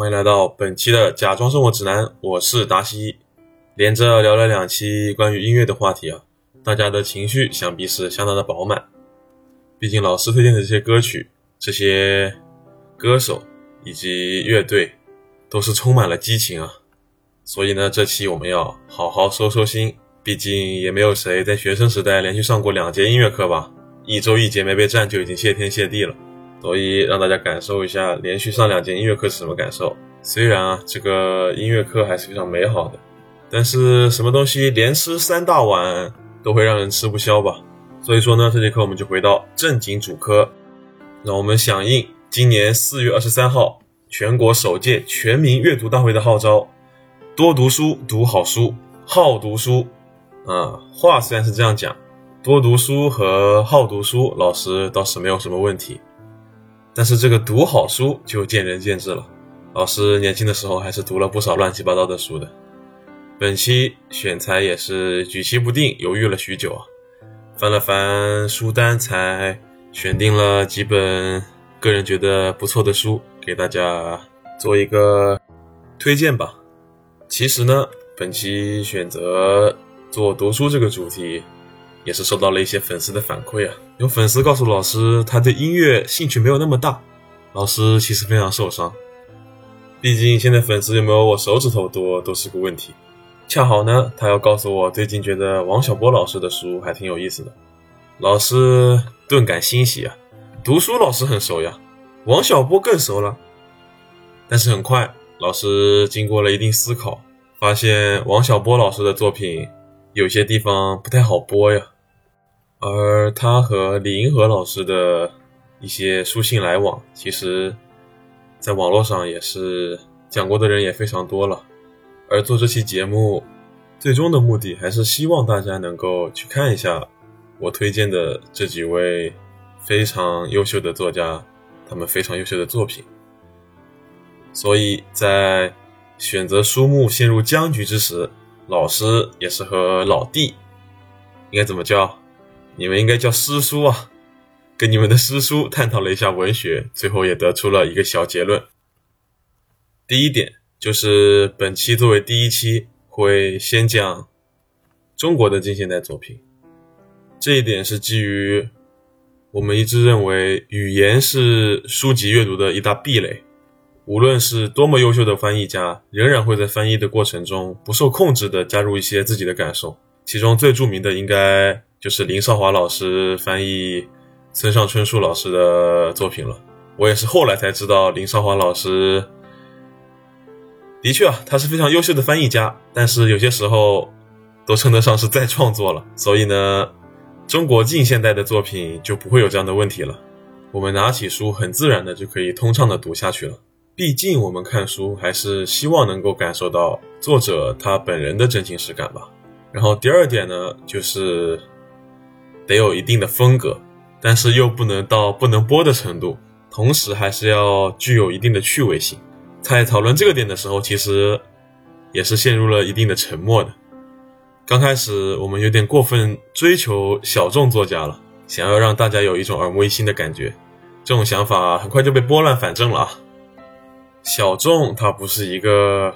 欢迎来到本期的假装生活指南，我是达西。连着聊了两期关于音乐的话题啊，大家的情绪想必是相当的饱满。毕竟老师推荐的这些歌曲、这些歌手以及乐队，都是充满了激情啊。所以呢，这期我们要好好收收心。毕竟也没有谁在学生时代连续上过两节音乐课吧，一周一节没被占就已经谢天谢地了。所以让大家感受一下连续上两节音乐课是什么感受。虽然啊，这个音乐课还是非常美好的，但是什么东西连吃三大碗都会让人吃不消吧。所以说呢，这节课我们就回到正经主科，让我们响应今年四月二十三号全国首届全民阅读大会的号召，多读书，读好书，好读书。啊，话虽然是这样讲，多读书和好读书，老师倒是没有什么问题。但是这个读好书就见仁见智了。老师年轻的时候还是读了不少乱七八糟的书的。本期选材也是举棋不定，犹豫了许久啊，翻了翻书单，才选定了几本个人觉得不错的书，给大家做一个推荐吧。其实呢，本期选择做读书这个主题。也是受到了一些粉丝的反馈啊，有粉丝告诉老师，他对音乐兴趣没有那么大，老师其实非常受伤。毕竟现在粉丝有没有我手指头多都是个问题。恰好呢，他要告诉我最近觉得王小波老师的书还挺有意思的，老师顿感欣喜啊。读书老师很熟呀，王小波更熟了。但是很快，老师经过了一定思考，发现王小波老师的作品。有些地方不太好播呀，而他和李银河老师的一些书信来往，其实，在网络上也是讲过的人也非常多了。而做这期节目，最终的目的还是希望大家能够去看一下我推荐的这几位非常优秀的作家，他们非常优秀的作品。所以在选择书目陷入僵局之时。老师也是和老弟，应该怎么叫？你们应该叫师叔啊。跟你们的师叔探讨了一下文学，最后也得出了一个小结论。第一点就是本期作为第一期，会先讲中国的近现代作品。这一点是基于我们一直认为语言是书籍阅读的一大壁垒。无论是多么优秀的翻译家，仍然会在翻译的过程中不受控制的加入一些自己的感受。其中最著名的应该就是林少华老师翻译村上春树老师的作品了。我也是后来才知道，林少华老师的确啊，他是非常优秀的翻译家，但是有些时候都称得上是再创作了。所以呢，中国近现代的作品就不会有这样的问题了。我们拿起书，很自然的就可以通畅的读下去了。毕竟我们看书还是希望能够感受到作者他本人的真情实感吧。然后第二点呢，就是得有一定的风格，但是又不能到不能播的程度，同时还是要具有一定的趣味性。在讨论这个点的时候，其实也是陷入了一定的沉默的。刚开始我们有点过分追求小众作家了，想要让大家有一种耳目一新的感觉，这种想法很快就被拨乱反正了啊。小众，它不是一个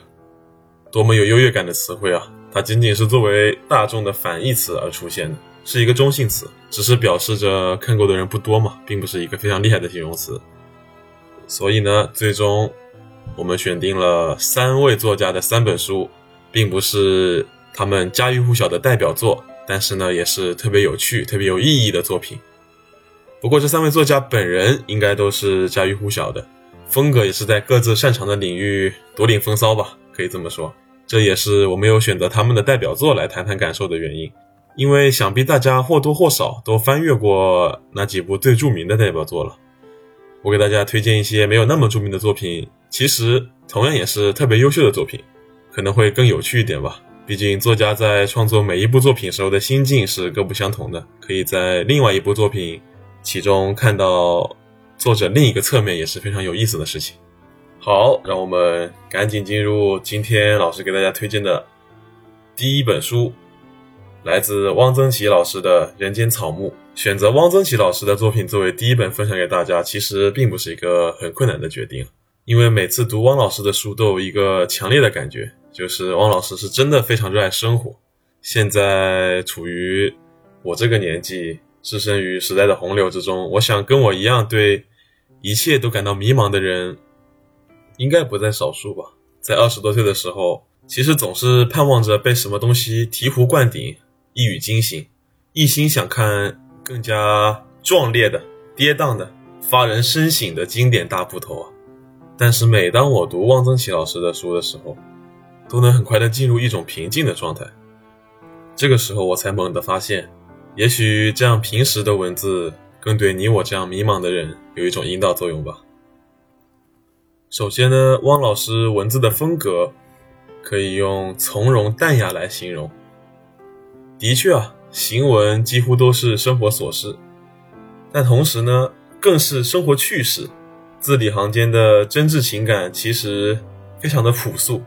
多么有优越感的词汇啊，它仅仅是作为大众的反义词而出现的，是一个中性词，只是表示着看过的人不多嘛，并不是一个非常厉害的形容词。所以呢，最终我们选定了三位作家的三本书，并不是他们家喻户晓的代表作，但是呢，也是特别有趣、特别有意义的作品。不过这三位作家本人应该都是家喻户晓的。风格也是在各自擅长的领域独领风骚吧，可以这么说。这也是我没有选择他们的代表作来谈谈感受的原因，因为想必大家或多或少都翻阅过那几部最著名的代表作了。我给大家推荐一些没有那么著名的作品，其实同样也是特别优秀的作品，可能会更有趣一点吧。毕竟作家在创作每一部作品时候的心境是各不相同的，可以在另外一部作品其中看到。作者另一个侧面也是非常有意思的事情。好，让我们赶紧进入今天老师给大家推荐的第一本书，来自汪曾祺老师的《人间草木》。选择汪曾祺老师的作品作为第一本分享给大家，其实并不是一个很困难的决定。因为每次读汪老师的书都有一个强烈的感觉，就是汪老师是真的非常热爱生活。现在处于我这个年纪，置身于时代的洪流之中，我想跟我一样对一切都感到迷茫的人，应该不在少数吧。在二十多岁的时候，其实总是盼望着被什么东西醍醐灌顶，一语惊醒，一心想看更加壮烈的、跌宕的、发人深省的经典大部头啊。但是每当我读汪曾祺老师的书的时候，都能很快的进入一种平静的状态。这个时候，我才猛地发现，也许这样平实的文字，更对你我这样迷茫的人有一种引导作用吧。首先呢，汪老师文字的风格，可以用从容淡雅来形容。的确啊，行文几乎都是生活琐事，但同时呢，更是生活趣事。字里行间的真挚情感其实非常的朴素，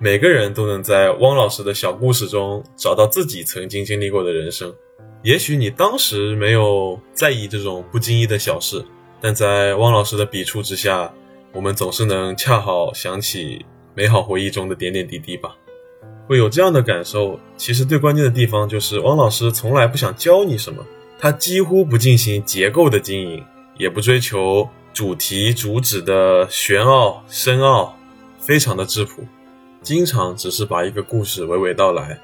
每个人都能在汪老师的小故事中找到自己曾经经历过的人生。也许你当时没有在意这种不经意的小事，但在汪老师的笔触之下，我们总是能恰好想起美好回忆中的点点滴滴吧。会有这样的感受，其实最关键的地方就是汪老师从来不想教你什么，他几乎不进行结构的经营，也不追求。主题主旨的玄奥深奥，非常的质朴，经常只是把一个故事娓娓道来，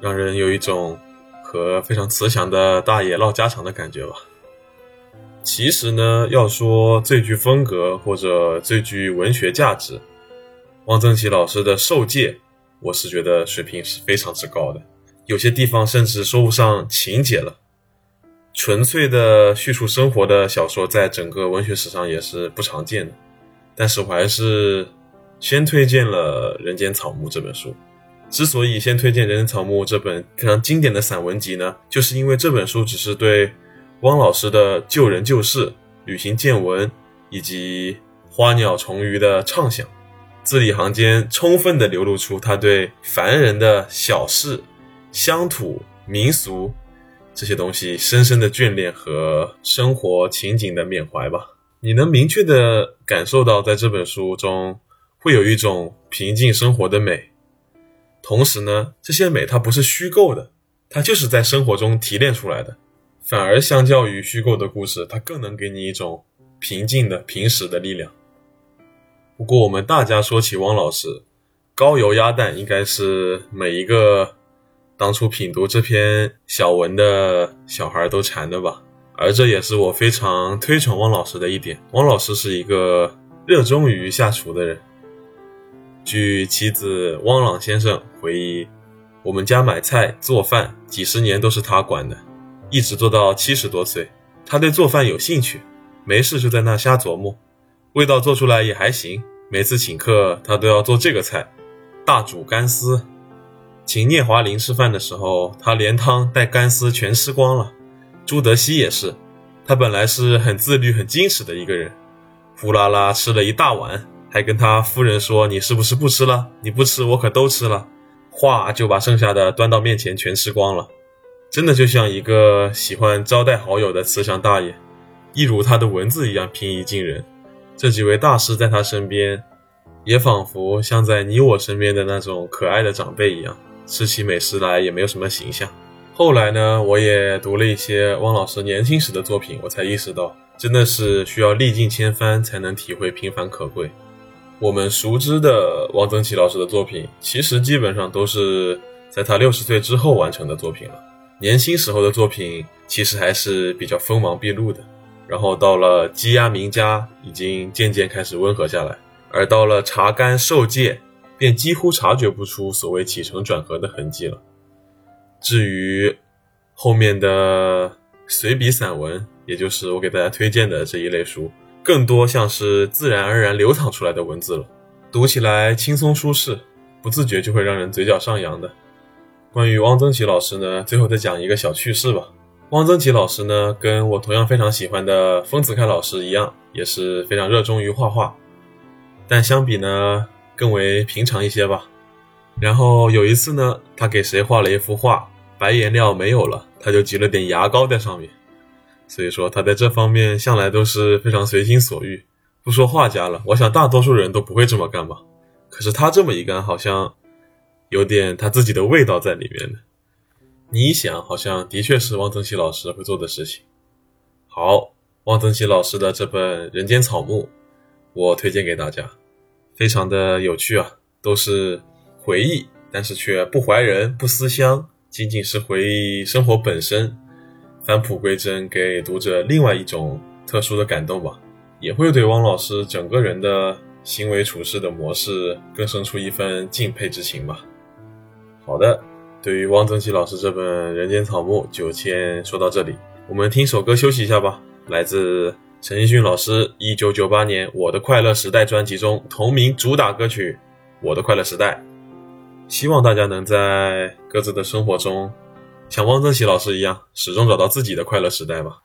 让人有一种和非常慈祥的大爷唠家常的感觉吧。其实呢，要说最具风格或者最具文学价值，汪曾祺老师的受戒，我是觉得水平是非常之高的，有些地方甚至说不上情节了。纯粹的叙述生活的小说，在整个文学史上也是不常见的。但是我还是先推荐了《人间草木》这本书。之所以先推荐《人间草木》这本非常经典的散文集呢，就是因为这本书只是对汪老师的救人救世、旅行见闻以及花鸟虫鱼的畅想，字里行间充分的流露出他对凡人的小事、乡土民俗。这些东西深深的眷恋和生活情景的缅怀吧，你能明确的感受到，在这本书中会有一种平静生活的美。同时呢，这些美它不是虚构的，它就是在生活中提炼出来的。反而相较于虚构的故事，它更能给你一种平静的平实的力量。不过我们大家说起汪老师，高油鸭蛋应该是每一个。当初品读这篇小文的小孩都馋的吧，而这也是我非常推崇汪老师的一点。汪老师是一个热衷于下厨的人。据妻子汪朗先生回忆，我们家买菜做饭几十年都是他管的，一直做到七十多岁。他对做饭有兴趣，没事就在那瞎琢磨，味道做出来也还行。每次请客，他都要做这个菜：大煮干丝。请聂华苓吃饭的时候，他连汤带干丝全吃光了。朱德熙也是，他本来是很自律、很矜持的一个人，呼啦啦吃了一大碗，还跟他夫人说：“你是不是不吃了？你不吃，我可都吃了。”话就把剩下的端到面前全吃光了，真的就像一个喜欢招待好友的慈祥大爷，一如他的文字一样平易近人。这几位大师在他身边，也仿佛像在你我身边的那种可爱的长辈一样。吃起美食来也没有什么形象。后来呢，我也读了一些汪老师年轻时的作品，我才意识到，真的是需要历尽千帆才能体会平凡可贵。我们熟知的汪曾祺老师的作品，其实基本上都是在他六十岁之后完成的作品了。年轻时候的作品其实还是比较锋芒毕露的，然后到了羁押名家，已经渐渐开始温和下来，而到了查干受戒。便几乎察觉不出所谓起承转合的痕迹了。至于后面的随笔散文，也就是我给大家推荐的这一类书，更多像是自然而然流淌出来的文字了，读起来轻松舒适，不自觉就会让人嘴角上扬的。关于汪曾祺老师呢，最后再讲一个小趣事吧。汪曾祺老师呢，跟我同样非常喜欢的丰子恺老师一样，也是非常热衷于画画，但相比呢。更为平常一些吧。然后有一次呢，他给谁画了一幅画，白颜料没有了，他就挤了点牙膏在上面。所以说他在这方面向来都是非常随心所欲，不说画家了，我想大多数人都不会这么干吧。可是他这么一干，好像有点他自己的味道在里面呢。你一想，好像的确是汪曾祺老师会做的事情。好，汪曾祺老师的这本《人间草木》，我推荐给大家，非常的有趣啊，都是回忆，但是却不怀人、不思乡，仅仅是回忆生活本身，返璞归真，给读者另外一种特殊的感动吧，也会对汪老师整个人的行为处事的模式更生出一份敬佩之情吧。好的。对于汪曾祺老师这本《人间草木》，就先说到这里。我们听首歌休息一下吧，来自陈奕迅老师一九九八年《我的快乐时代》专辑中同名主打歌曲《我的快乐时代》。希望大家能在各自的生活中，像汪曾祺老师一样，始终找到自己的快乐时代吧。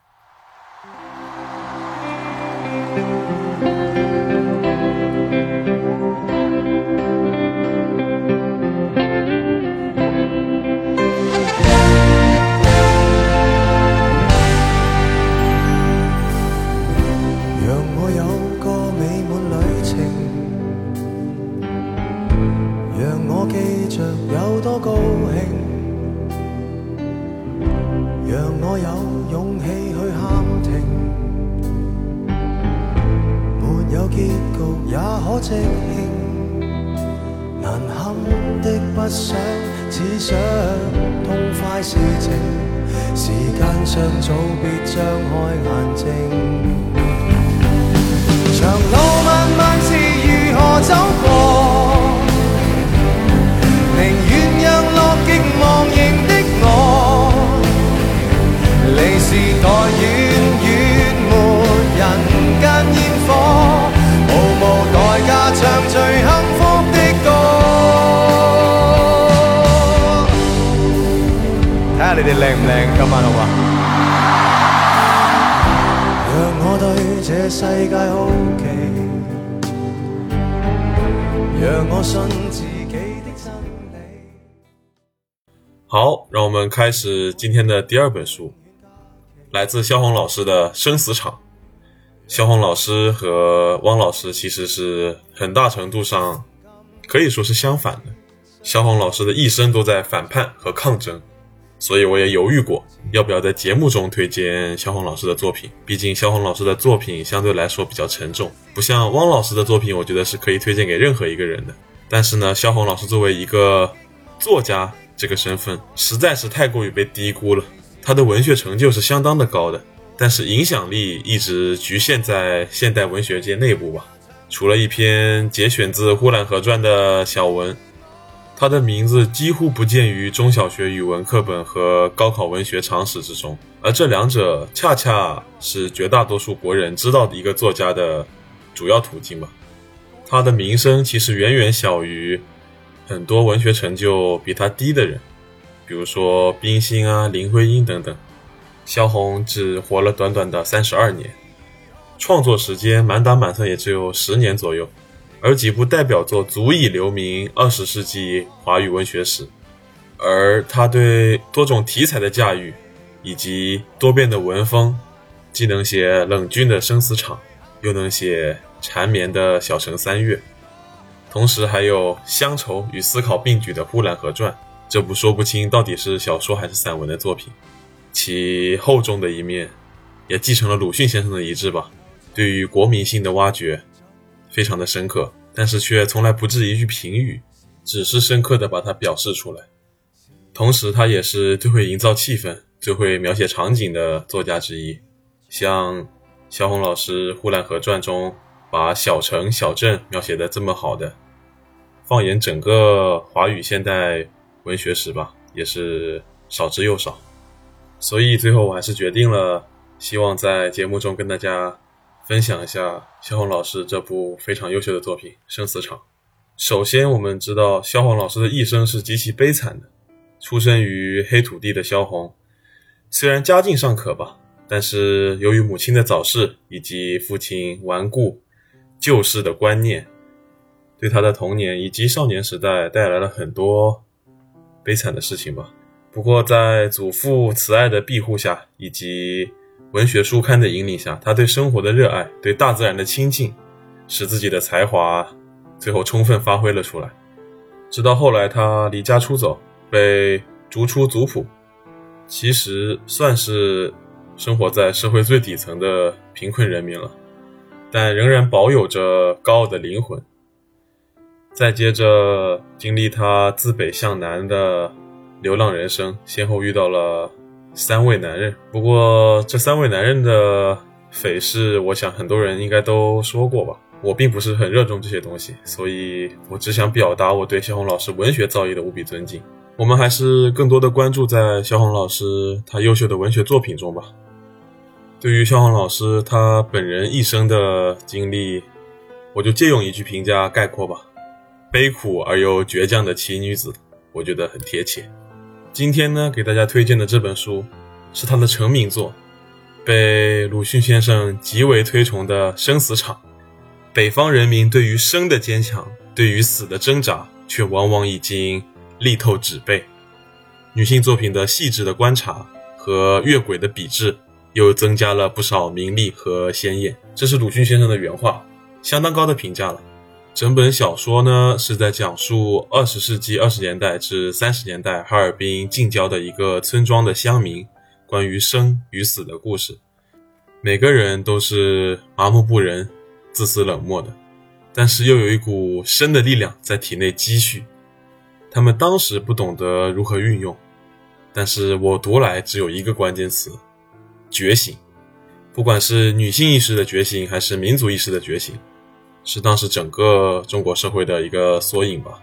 也可即兴。难堪的不想，只想痛快事情。时间尚早，别张开眼睛。长路漫漫，是如何走过？宁愿让落极忘形的我，离时代远远。你哋靓唔靓？今晚好嘛？让我对这世界好奇，让我信自己的真理。好，让我们开始今天的第二本书，来自萧红老师的《生死场》。萧红老师和汪老师其实是很大程度上可以说是相反的。萧红老师的一生都在反叛和抗争。所以我也犹豫过，要不要在节目中推荐萧红老师的作品。毕竟萧红老师的作品相对来说比较沉重，不像汪老师的作品，我觉得是可以推荐给任何一个人的。但是呢，萧红老师作为一个作家这个身份，实在是太过于被低估了。他的文学成就是相当的高的，但是影响力一直局限在现代文学界内部吧。除了一篇节选自《呼兰河传》的小文。他的名字几乎不见于中小学语文课本和高考文学常识之中，而这两者恰恰是绝大多数国人知道的一个作家的主要途径吧。他的名声其实远远小于很多文学成就比他低的人，比如说冰心啊、林徽因等等。萧红只活了短短的三十二年，创作时间满打满算也只有十年左右。而几部代表作足以留名二十世纪华语文学史，而他对多种题材的驾驭，以及多变的文风，既能写冷峻的生死场，又能写缠绵的小城三月，同时还有乡愁与思考并举的《呼兰河传》，这部说不清到底是小说还是散文的作品，其厚重的一面，也继承了鲁迅先生的遗志吧，对于国民性的挖掘。非常的深刻，但是却从来不置一句评语，只是深刻的把它表示出来。同时，他也是最会营造气氛、最会描写场景的作家之一。像萧红老师《呼兰河传》中把小城小镇描写的这么好的，放眼整个华语现代文学史吧，也是少之又少。所以最后我还是决定了，希望在节目中跟大家。分享一下萧红老师这部非常优秀的作品《生死场》。首先，我们知道萧红老师的一生是极其悲惨的。出生于黑土地的萧红，虽然家境尚可吧，但是由于母亲的早逝以及父亲顽固旧式的观念，对他的童年以及少年时代带来了很多悲惨的事情吧。不过，在祖父慈爱的庇护下，以及文学书刊的引领下，他对生活的热爱，对大自然的亲近，使自己的才华最后充分发挥了出来。直到后来他离家出走，被逐出族谱，其实算是生活在社会最底层的贫困人民了，但仍然保有着高傲的灵魂。再接着经历他自北向南的流浪人生，先后遇到了三位男人。不过这三位男人的匪事，我想很多人应该都说过吧。我并不是很热衷这些东西，所以我只想表达我对萧红老师文学造诣的无比尊敬。我们还是更多的关注在萧红老师他优秀的文学作品中吧。对于萧红老师他本人一生的经历，我就借用一句评价概括吧。悲苦而又倔强的奇女子，我觉得很贴切。今天呢，给大家推荐的这本书是他的成名作，被鲁迅先生极为推崇的《生死场》。北方人民对于生的坚强，对于死的挣扎，却往往已经力透纸背。女性作品的细致的观察和越轨的笔致，又增加了不少名利和鲜艳。这是鲁迅先生的原话，相当高的评价了。整本小说呢，是在讲述二十世纪二十年代至三十年代哈尔滨近郊的一个村庄的乡民关于生与死的故事。每个人都是麻木不仁、自私冷漠的，但是又有一股生的力量在体内积蓄。他们当时不懂得如何运用，但是我读来只有一个关键词：觉醒。不管是女性意识的觉醒，还是民族意识的觉醒。是当时整个中国社会的一个缩影吧。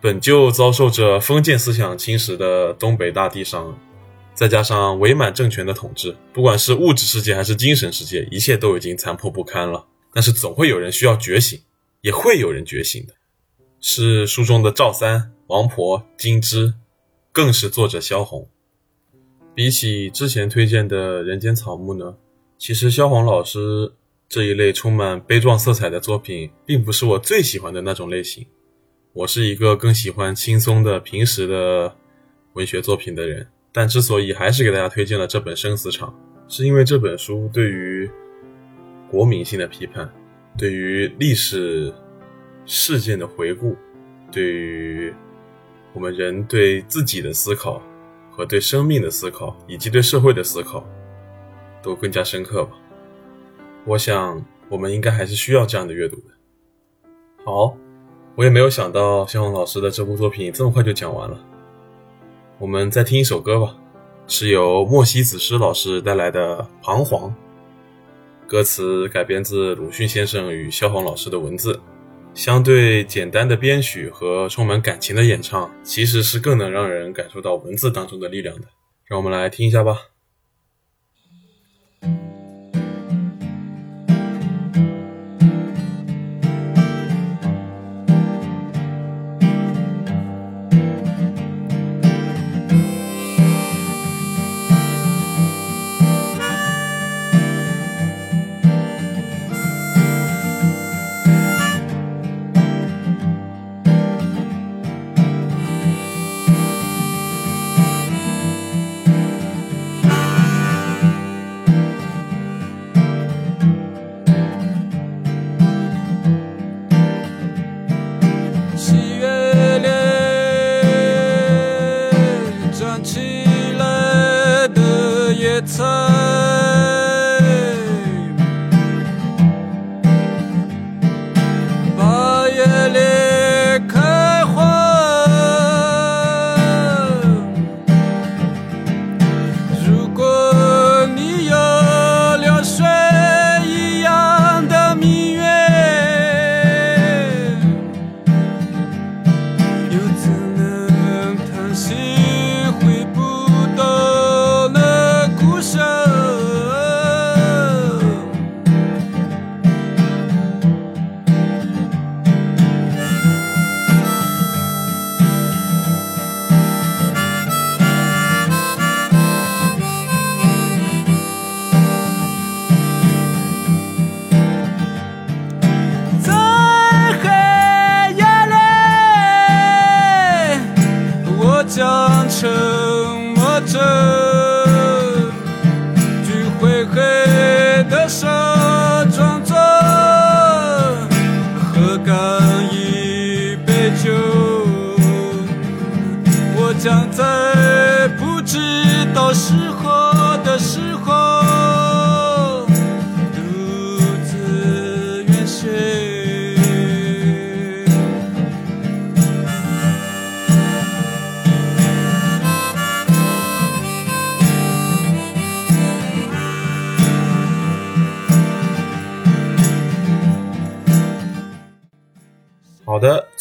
本就遭受着封建思想侵蚀的东北大地上，再加上伪满政权的统治，不管是物质世界还是精神世界，一切都已经残破不堪了。但是总会有人需要觉醒，也会有人觉醒的。是书中的赵三、王婆、金枝，更是作者萧红。比起之前推荐的《人间草木》呢，其实萧红老师。这一类充满悲壮色彩的作品，并不是我最喜欢的那种类型。我是一个更喜欢轻松的、平时的文学作品的人。但之所以还是给大家推荐了这本《生死场》，是因为这本书对于国民性的批判，对于历史事件的回顾，对于我们人对自己的思考和对生命的思考，以及对社会的思考，都更加深刻吧。我想，我们应该还是需要这样的阅读的。好，我也没有想到肖红老师的这部作品这么快就讲完了。我们再听一首歌吧，是由莫西子诗老师带来的《彷徨》，歌词改编自鲁迅先生与萧红老师的文字，相对简单的编曲和充满感情的演唱，其实是更能让人感受到文字当中的力量的。让我们来听一下吧。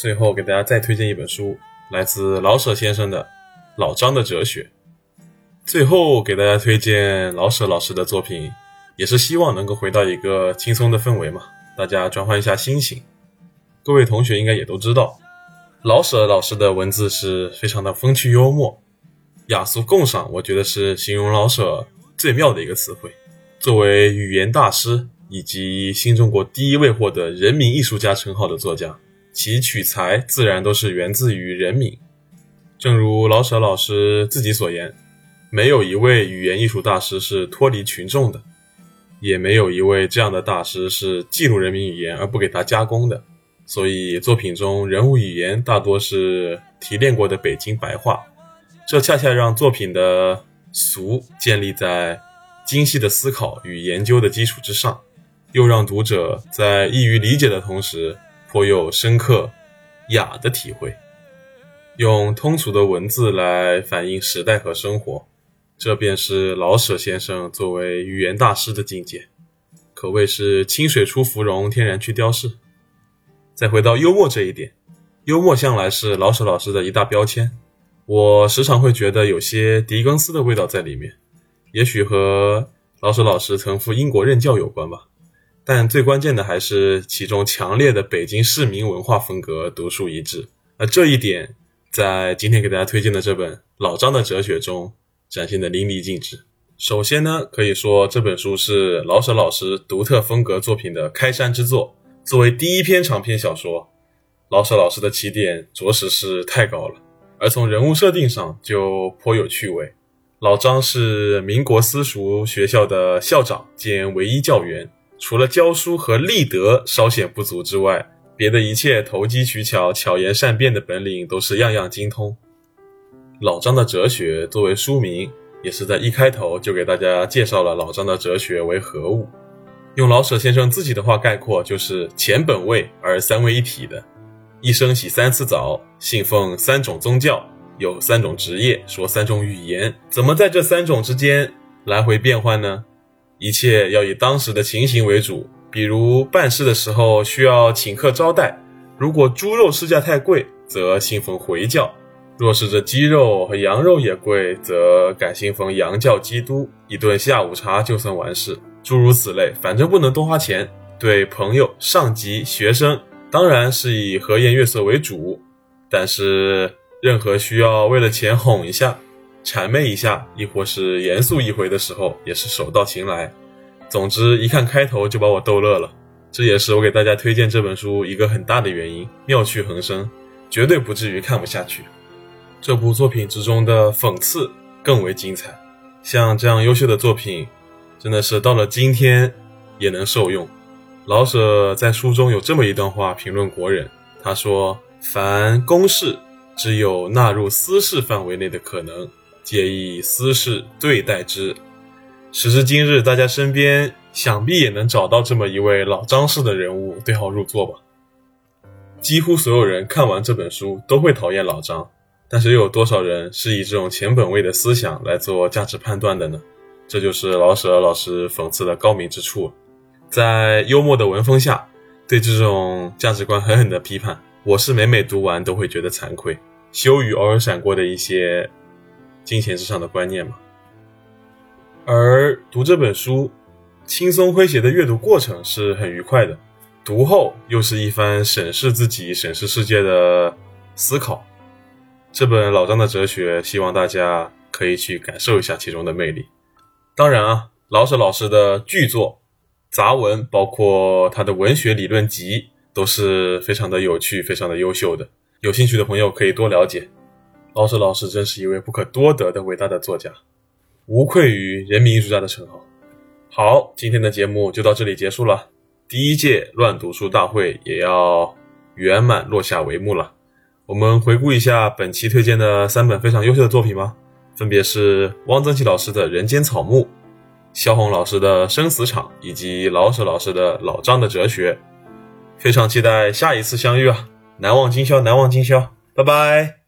最后给大家再推荐一本书，来自老舍先生的《老张的哲学》。最后给大家推荐老舍老师的作品，也是希望能够回到一个轻松的氛围嘛，大家转换一下心情。各位同学应该也都知道，老舍老师的文字是非常的风趣幽默，雅俗共赏，我觉得是形容老舍最妙的一个词汇。作为语言大师以及新中国第一位获得人民艺术家称号的作家，其取材自然都是源自于人民。正如老舍老师自己所言。没有一位语言艺术大师是脱离群众的，也没有一位这样的大师是记录人民语言而不给他加工的。所以作品中人物语言大多是提炼过的北京白话，这恰恰让作品的俗建立在精细的思考与研究的基础之上，又让读者在易于理解的同时颇有深刻雅的体会，用通俗的文字来反映时代和生活。这便是老舍先生作为语言大师的境界，可谓是清水出芙蓉，天然去雕饰。再回到幽默这一点，幽默向来是老舍老师的一大标签。我时常会觉得有些狄更斯的味道在里面，也许和老舍老师曾赴英国任教有关吧。但最关键的还是其中强烈的北京市民文化风格独树一帜。而这一点，在今天给大家推荐的这本《老张的哲学》中。展现的淋漓尽致。首先呢，可以说这本书是老舍老师独特风格作品的开山之作。作为第一篇长篇小说，老舍老师的起点着实是太高了。而从人物设定上就颇有趣味。老张是民国私塾学校的校长兼唯一教员，除了教书和立德稍显不足之外，别的一切投机取巧、巧言善辩的本领都是样样精通。老张的哲学作为书名，也是在一开头就给大家介绍了老张的哲学为何物。用老舍先生自己的话概括，就是前本位而三位一体的，一生洗三次澡，信奉三种宗教，有三种职业，说三种语言，怎么在这三种之间来回变换呢？一切要以当时的情形为主，比如办事的时候需要请客招待，如果猪肉市价太贵，则信奉回教。若是这鸡肉和羊肉也贵，则改信奉羊教基督，一顿下午茶就算完事。诸如此类，反正不能多花钱。对朋友、上级、学生，当然是以和颜悦色为主。但是，任何需要为了钱哄一下、谄媚一下，亦或是严肃一回的时候，也是手到擒来。总之，一看开头就把我逗乐了。这也是我给大家推荐这本书一个很大的原因，妙趣横生，绝对不至于看不下去。这部作品之中的讽刺更为精彩，像这样优秀的作品，真的是到了今天也能受用。老舍在书中有这么一段话评论国人，他说：“凡公事，只有纳入私事范围内的可能，皆以私事对待之。”时至今日，大家身边想必也能找到这么一位老张式的人物对号入座吧。几乎所有人看完这本书都会讨厌老张。但是又有多少人是以这种前本位的思想来做价值判断的呢？这就是老舍老师讽刺的高明之处，在幽默的文风下，对这种价值观狠狠的批判。我是每每读完都会觉得惭愧，羞于偶尔闪过的一些金钱之上的观念嘛。而读这本书，轻松诙谐的阅读过程是很愉快的，读后又是一番审视自己、审视世界的思考。这本老张的哲学，希望大家可以去感受一下其中的魅力。当然啊，老舍老师的巨作杂文，包括他的文学理论集，都是非常的有趣、非常的优秀的。有兴趣的朋友可以多了解。老舍老师真是一位不可多得的伟大的作家，无愧于人民艺术家的称号。好，今天的节目就到这里结束了，第一届乱读书大会也要圆满落下帷幕了。我们回顾一下本期推荐的三本非常优秀的作品吧，分别是汪曾祺老师的《人间草木》，萧红老师的《生死场》，以及老舍老师的《老张的哲学》。非常期待下一次相遇啊！难忘今宵，难忘今宵，拜拜。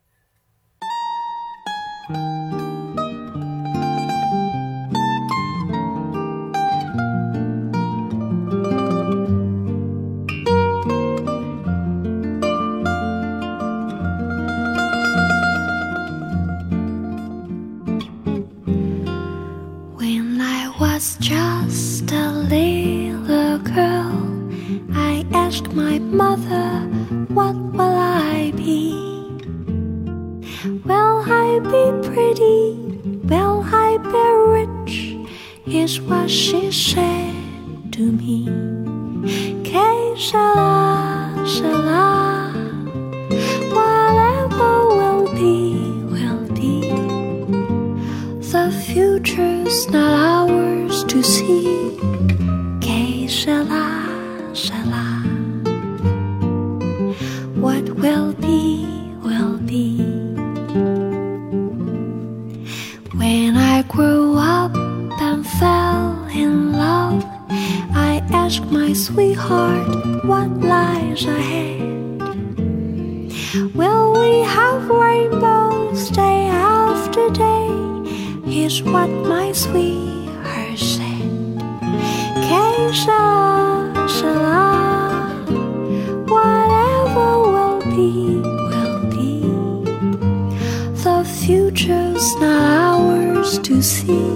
The future's not ours to see. Que sera, sera. What will be, will be. When I grew up and fell in love, I asked my sweetheart what lies ahead. What my sweetheart said. Sera, sera. Whatever will be, will be. The future's not ours to see.